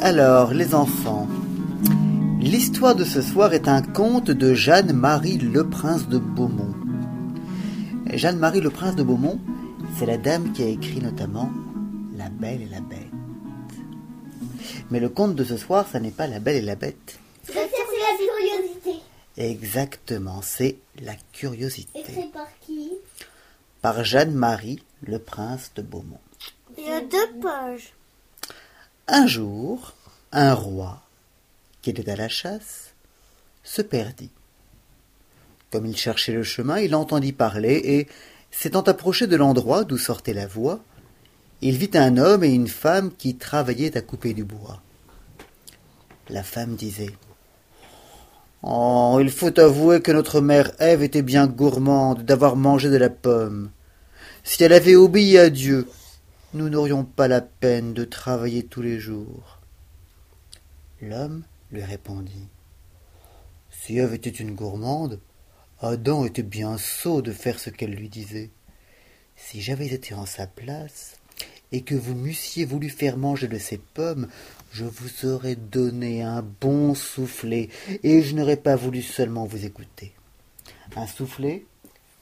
Alors, les enfants, l'histoire de ce soir est un conte de Jeanne-Marie Le Prince de Beaumont. Jeanne-Marie Le Prince de Beaumont, c'est la dame qui a écrit notamment La Belle et la Bête. Mais le conte de ce soir, ça n'est pas La Belle et la Bête. C'est la curiosité. Exactement, c'est la curiosité. Écrit par qui? Par Jeanne-Marie Le Prince de Beaumont. Il y a deux pages. Un jour, un roi, qui était à la chasse, se perdit. Comme il cherchait le chemin, il entendit parler et, s'étant approché de l'endroit d'où sortait la voix, il vit un homme et une femme qui travaillaient à couper du bois. La femme disait Oh, il faut avouer que notre mère Ève était bien gourmande d'avoir mangé de la pomme. Si elle avait obéi à Dieu, nous n'aurions pas la peine de travailler tous les jours. L'homme lui répondit Si Ève était une gourmande, Adam était bien sot de faire ce qu'elle lui disait. Si j'avais été en sa place, et que vous m'eussiez voulu faire manger de ces pommes, je vous aurais donné un bon soufflet, et je n'aurais pas voulu seulement vous écouter. Un soufflet,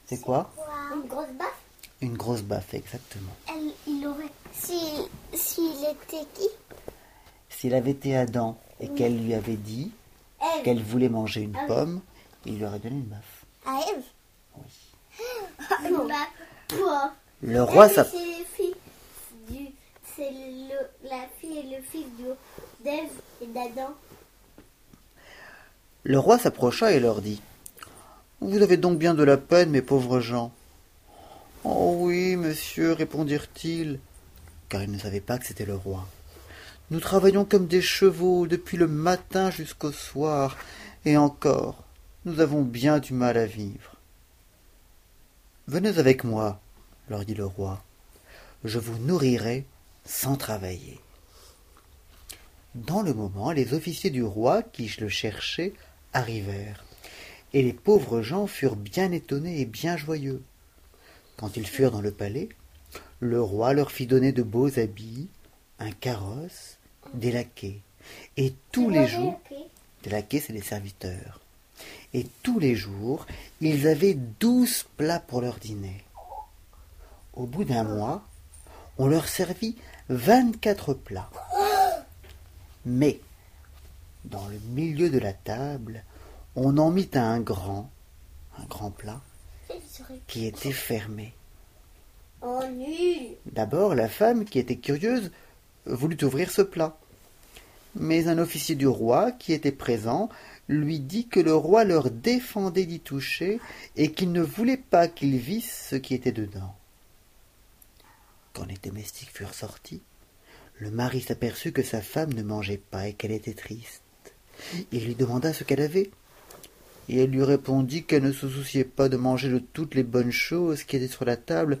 c'est quoi? Une grosse baffe? Une grosse baffe, exactement. S'il s'il était qui? S'il avait été Adam et qu'elle lui avait dit Ève. qu'elle voulait manger une Ah oui. pomme, il lui aurait donné une baffe. À Ève? Oui. Une baffe. Toi. Le roi Ah, C'est les filles du. C'est le, la fille et le fils d'Ève et d'Adam. Le roi s'approcha et leur dit Vous avez donc bien de la peine, mes pauvres gens. Oh oui, monsieur, répondirent-ils, car ils ne savaient pas que c'était le roi. Nous travaillons comme des chevaux depuis le matin jusqu'au soir, et encore, nous avons bien du mal à vivre. Venez avec moi, leur dit le roi. Je vous nourrirai sans travailler. Dans le moment, les officiers du roi, qui le cherchaient, arrivèrent, et les pauvres gens furent bien étonnés et bien joyeux. Quand ils furent dans le palais, le roi leur fit donner de beaux habits, un carrosse, des laquais, et tous les jours, des laquais, c'est les serviteurs, et tous les jours, ils avaient douze plats pour leur dîner. Au bout d'un mois, on leur servit vingt-quatre plats. Mais, dans le milieu de la table, on en mit un grand, un grand plat, qui était fermé. D'abord, la femme, qui était curieuse, voulut ouvrir ce plat. Mais un officier du roi, qui était présent, lui dit que le roi leur défendait d'y toucher et qu'il ne voulait pas qu'ils vissent ce qui était dedans. Quand les domestiques furent sortis, le mari s'aperçut que sa femme ne mangeait pas et qu'elle était triste. Il lui demanda ce qu'elle avait. Et elle lui répondit qu'elle ne se souciait pas de manger de toutes les bonnes choses qui étaient sur la table,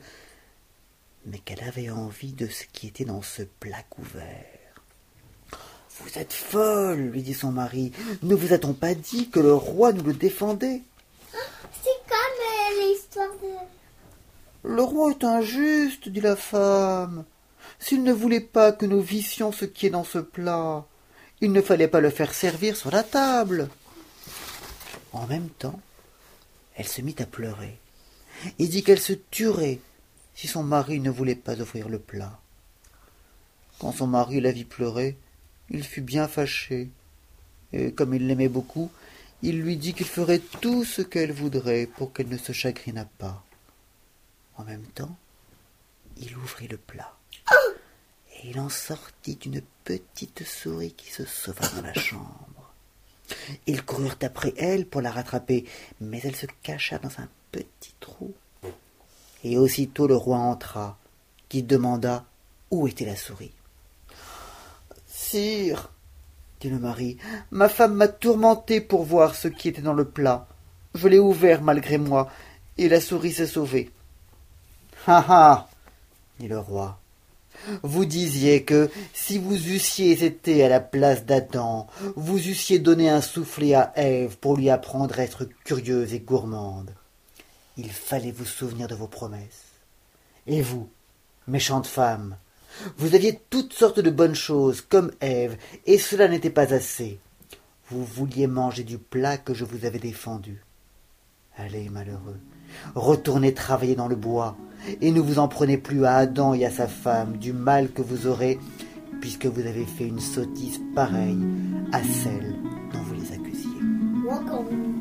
mais qu'elle avait envie de ce qui était dans ce plat couvert. Vous êtes folle, lui dit son mari. Ne vous a-t-on pas dit que le roi nous le défendait? C'est comme euh, l'histoire de. Le roi est injuste, dit la femme. S'il ne voulait pas que nous vissions ce qui est dans ce plat, il ne fallait pas le faire servir sur la table. En même temps, elle se mit à pleurer et dit qu'elle se tuerait si son mari ne voulait pas ouvrir le plat. Quand son mari la vit pleurer, il fut bien fâché, et comme il l'aimait beaucoup, il lui dit qu'il ferait tout ce qu'elle voudrait pour qu'elle ne se chagrinât pas. En même temps, il ouvrit le plat. Et il en sortit une petite souris qui se sauva dans la chambre. Ils coururent après elle pour la rattraper, mais elle se cacha dans un petit trou. Et aussitôt le roi entra, qui demanda où était la souris. Sire, dit le mari, ma femme m'a tourmenté pour voir ce qui était dans le plat. Je l'ai ouvert malgré moi, et la souris s'est sauvée. Ah ah dit le roi. Vous disiez que si vous eussiez été à la place d'Adam, vous eussiez donné un soufflet à Ève pour lui apprendre à être curieuse et gourmande. Il fallait vous souvenir de vos promesses. Et vous, méchante femme, Vous aviez toutes sortes de bonnes choses, comme Ève, et cela n'était pas assez. Vous vouliez manger du plat que je vous avais défendu. Allez, malheureux, retournez travailler dans le bois, et ne vous en prenez plus à Adam et à sa femme du mal que vous aurez, puisque vous avez fait une sottise pareille à celle dont vous les accusiez.